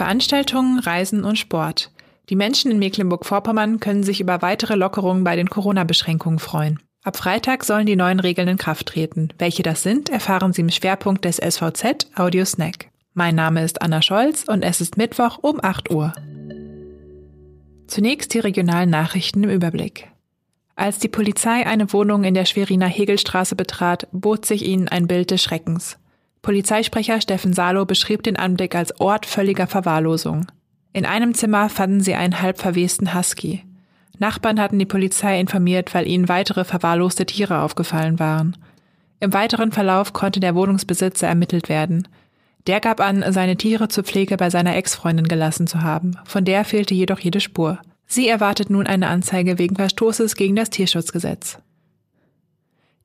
Veranstaltungen, Reisen und Sport. Die Menschen in Mecklenburg-Vorpommern können sich über weitere Lockerungen bei den Corona-Beschränkungen freuen. Ab Freitag sollen die neuen Regeln in Kraft treten. Welche das sind, erfahren Sie im Schwerpunkt des SVZ Audio Snack. Mein Name ist Anna Scholz und es ist Mittwoch um 8 Uhr. Zunächst die regionalen Nachrichten im Überblick. Als die Polizei eine Wohnung in der Schweriner Hegelstraße betrat, bot sich ihnen ein Bild des Schreckens. Polizeisprecher Steffen Salo beschrieb den Anblick als Ort völliger Verwahrlosung. In einem Zimmer fanden sie einen halb verwesten Husky. Nachbarn hatten die Polizei informiert, weil ihnen weitere verwahrloste Tiere aufgefallen waren. Im weiteren Verlauf konnte der Wohnungsbesitzer ermittelt werden. Der gab an, seine Tiere zur Pflege bei seiner Ex-Freundin gelassen zu haben. Von der fehlte jedoch jede Spur. Sie erwartet nun eine Anzeige wegen Verstoßes gegen das Tierschutzgesetz.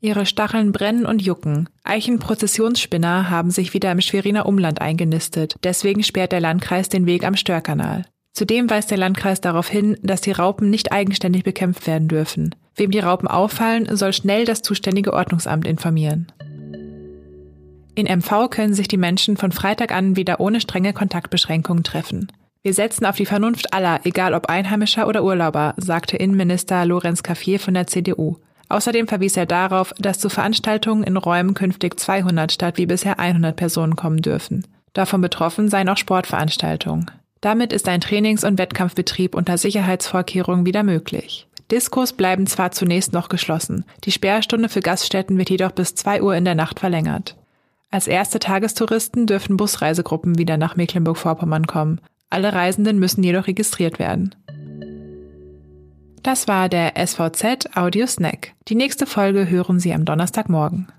Ihre Stacheln brennen und jucken. Eichenprozessionsspinner haben sich wieder im Schweriner Umland eingenistet. Deswegen sperrt der Landkreis den Weg am Störkanal. Zudem weist der Landkreis darauf hin, dass die Raupen nicht eigenständig bekämpft werden dürfen. Wem die Raupen auffallen, soll schnell das zuständige Ordnungsamt informieren. In MV können sich die Menschen von Freitag an wieder ohne strenge Kontaktbeschränkungen treffen. Wir setzen auf die Vernunft aller, egal ob Einheimischer oder Urlauber, sagte Innenminister Lorenz Caffier von der CDU. Außerdem verwies er darauf, dass zu Veranstaltungen in Räumen künftig 200 statt wie bisher 100 Personen kommen dürfen. Davon betroffen seien auch Sportveranstaltungen. Damit ist ein Trainings- und Wettkampfbetrieb unter Sicherheitsvorkehrungen wieder möglich. Diskos bleiben zwar zunächst noch geschlossen, die Sperrstunde für Gaststätten wird jedoch bis 2 Uhr in der Nacht verlängert. Als erste Tagestouristen dürfen Busreisegruppen wieder nach Mecklenburg-Vorpommern kommen. Alle Reisenden müssen jedoch registriert werden. Das war der SVZ Audio Snack. Die nächste Folge hören Sie am Donnerstagmorgen.